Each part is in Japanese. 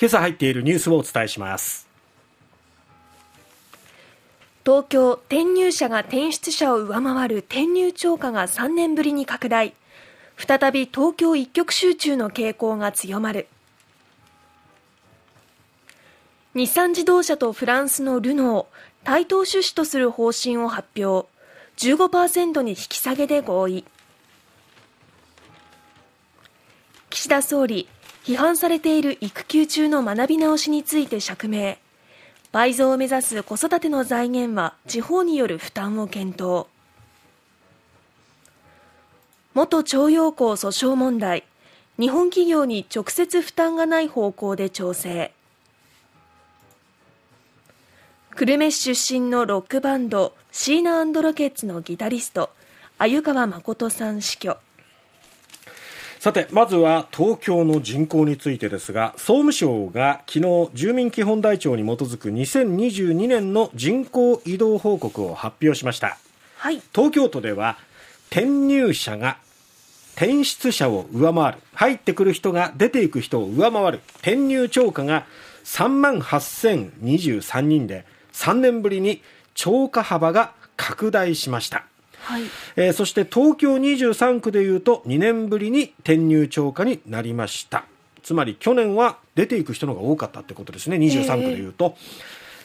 今朝入っているニュースをお伝えします。東京転入者が転出者を上回る転入超過が3年ぶりに拡大。再び東京一極集中の傾向が強まる。日産自動車とフランスのルノー対等出資とする方針を発表。15%に引き下げで合意。岸田総理批判されている育休中の学び直しについて釈明。倍増を目指す子育ての財源は地方による負担を検討。元徴用工訴訟問題。日本企業に直接負担がない方向で調整。久留米市出身のロックバンドシーナロケッツのギタリスト鮎川誠さん死去。さてまずは東京の人口についてですが総務省が昨日住民基本台帳に基づく2022年の人口移動報告を発表しました、はい、東京都では転入者が転出者を上回る入ってくる人が出ていく人を上回る転入超過が3万8023人で3年ぶりに超過幅が拡大しましたはい。えー、そして東京23区でいうと2年ぶりに転入超過になりました。つまり去年は出ていく人の方が多かったってことですね。23区でいうと、えー、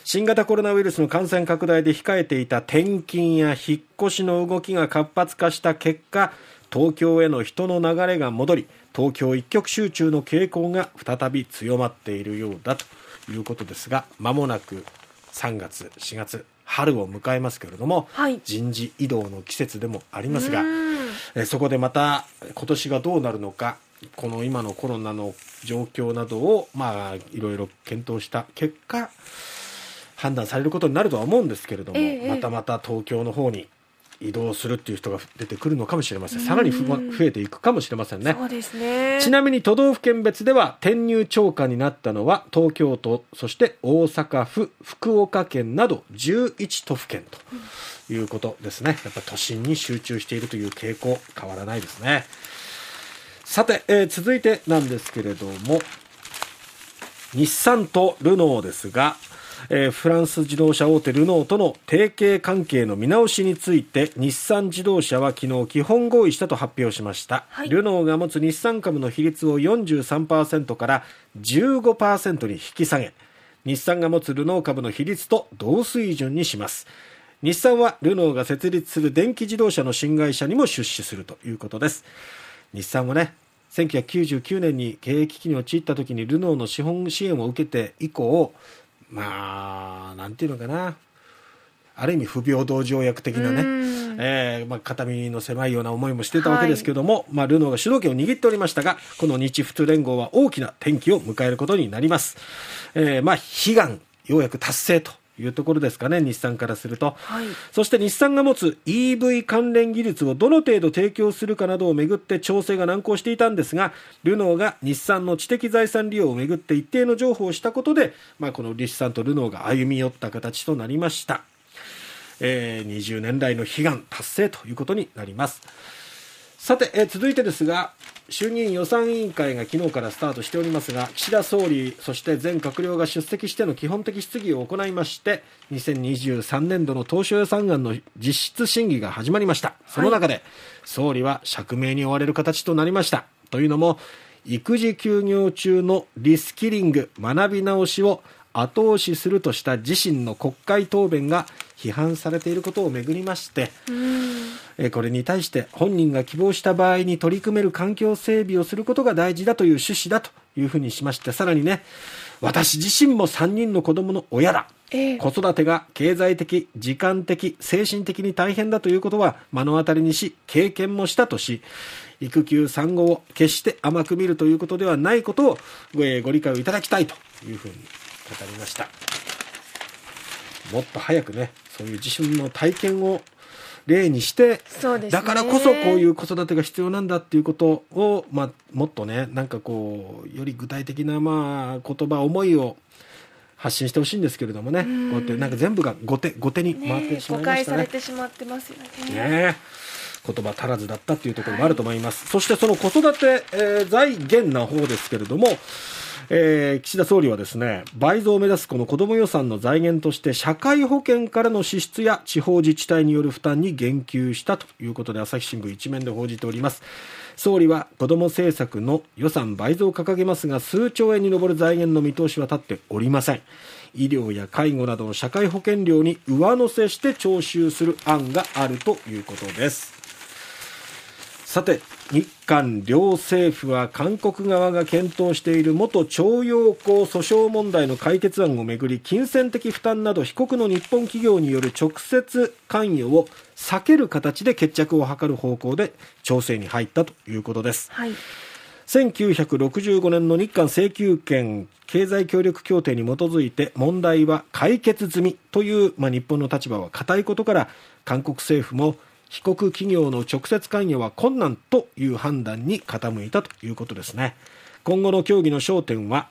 新型コロナウイルスの感染拡大で控えていた転勤や引っ越しの動きが活発化した結果東京への人の流れが戻り東京一極集中の傾向が再び強まっているようだということですがまもなく3月4月春を迎えますけれども、はい、人事異動の季節でもありますがえそこでまた今年がどうなるのかこの今のコロナの状況などをまあいろいろ検討した結果判断されることになるとは思うんですけれども、ええ、またまた東京の方に移動するっていう人が出てくるのかもしれません。さらに増えていくかもしれませんね。そうですね。ちなみに都道府県別では転入超過になったのは東京都そして大阪府福岡県など11都府県ということですね。やっぱ都心に集中しているという傾向変わらないですね。さて、えー、続いてなんですけれども日産とルノーですがえー、フランス自動車大手ルノーとの提携関係の見直しについて日産自動車は昨日基本合意したと発表しました、はい、ルノーが持つ日産株の比率を43%から15%に引き下げ日産が持つルノー株の比率と同水準にします。日産はルノーが設立する電気自動車の新会社にも出資するということです。日産はね1999年に経営危機に陥った時にルノーの資本支援を受けて以降まあなんていうのかな。ある意味不平等条約的なね、えーまあ、肩身の狭いような思いもしてたわけですけども、はい、まあ、ルノーが主導権を握っておりましたがこの日仏連合は大きな転機を迎えることになります、えーまあ、悲願ようやく達成というところですかね、日産からすると、はい、そして日産が持つ EV 関連技術をどの程度提供するかなどをめぐって調整が難航していたんですが、ルノーが日産の知的財産利用をめぐって一定の情報をしたことで、まあ、この日産とルノーが歩み寄った形となりました。えー、20年来の悲願達成ということになります。さて、え続いてですが、衆議院予算委員会が昨日からスタートしておりますが、岸田総理、そして全閣僚が出席しての基本的質疑を行いまして、2023年度の当初予算案の実質審議が始まりました。その中で、総理は釈明に追われる形となりました。というのも、育児休業中のリスキリング、学び直しを後押しするとした自身の国会答弁が批判されていることをめぐりまして、えこれに対して本人が希望した場合に取り組める環境整備をすることが大事だという趣旨だというふうにしましてさらにね私自身も3人の子供の親だ、え子育てが経済的時間的精神的に大変だということは目の当たりにし経験もしたとし育休産後を決して甘く見るということではないことをご理解をいただきたいというふうに語りましたもっと早くねそういう自身の体験を例にして、ね、だからこそこういう子育てが必要なんだっていうことを、まあ、もっとねなんかこうより具体的な、まあ、言葉思いを発信してほしいんですけれどもね、こうやってなんか全部が後手後手に回ってしまいましたね。誤解されてしまってますよね。ね言葉足らずだったっていうところもあると思います。はい、そしてその子育て、えー、財源な方ですけれども、えー岸田総理はですね倍増を目指すこの子ども予算の財源として社会保険からの支出や地方自治体による負担に言及したということで朝日新聞一面で報じております。総理は子ども政策の予算倍増を掲げますが数兆円に上る財源の見通しは立っておりません。医療や介護などの社会保険料に上乗せして徴収する案があるということです。さて日韓両政府は韓国側が検討している元徴用工訴訟問題の解決案をめぐり金銭的負担など被告の日本企業による直接関与を避ける形で決着を図る方向で調整に入ったということです。はい。1965年の日韓請求権経済協力協定に基づいて問題は解決済みという、まあ、日本の立場は固いことから韓国政府も被告企業の直接関与は困難という判断に傾いたということですね。今後の協議の焦点は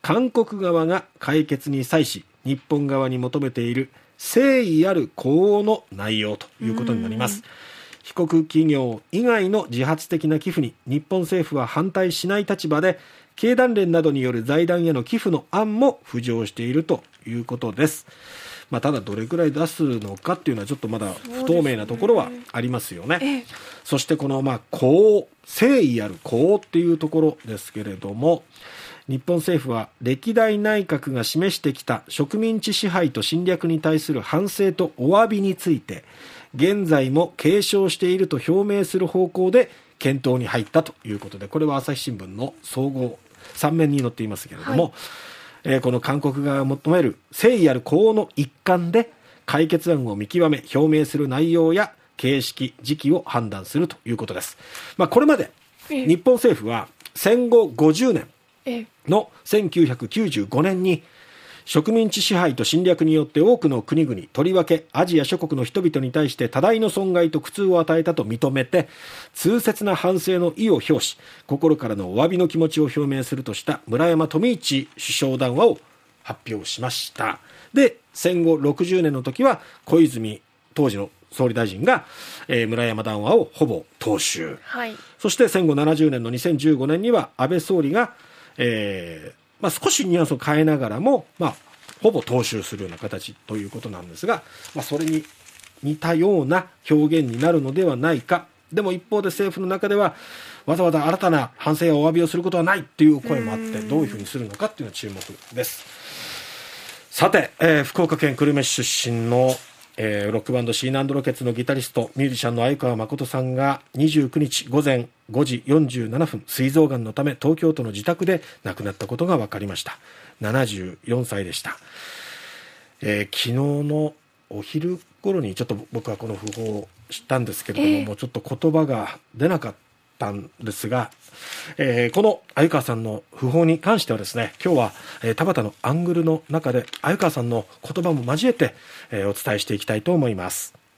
韓国側が解決に際し日本側に求めている誠意ある呼応の内容ということになります。被告企業以外の自発的な寄付に日本政府は反対しない立場で経団連などによる財団への寄付の案も浮上しているということです、まあ、ただどれくらい出すのかっていうのはちょっとまだ不透明なところはありますよね。ええ。そしてこのまあ公誠意ある公っていうところですけれども日本政府は歴代内閣が示してきた植民地支配と侵略に対する反省とお詫びについて現在も継承していると表明する方向で検討に入ったということでこれは朝日新聞の総合3面に載っていますけれども、はい。えーこの韓国側が求める誠意ある公の一環で解決案を見極め表明する内容や形式時期を判断するということです、まあ、これまでええ。日本政府は戦後50年ええ。の1995年に植民地支配と侵略によって多くの国々とりわけアジア諸国の人々に対して多大の損害と苦痛を与えたと認めて痛切な反省の意を表し心からのお詫びの気持ちを表明するとした村山富市首相談話を発表しました。で戦後60年の時は小泉当時の総理大臣が、えー村山談話をほぼ踏襲。はい。そして戦後70年の2015年には安倍総理が、えーまあ、少しニュアンスを変えながらも、まあ、ほぼ踏襲するような形ということなんですが、まあ、それに似たような表現になるのではないかでも一方で政府の中ではわざわざ新たな反省やお詫びをすることはないっていう声もあってどういうふうにするのかっていうのは注目です。さて、えー福岡県久留米市出身の、えーロックバンドシーナンドロケッツのギタリストミュージシャンの相川誠さんが29日午前5時47分膵臓がんのため東京都の自宅で亡くなったことが分かりました。74歳でした、えー昨日のお昼頃にちょっと僕はこの訃報を知ったんですけれども、ええ。もうちょっと言葉が出なかったんですが、えーこの鮎川さんの訃報に関してはですね今日は、えー田畑のアングルの中で鮎川さんの言葉も交えて、えーお伝えしていきたいと思います。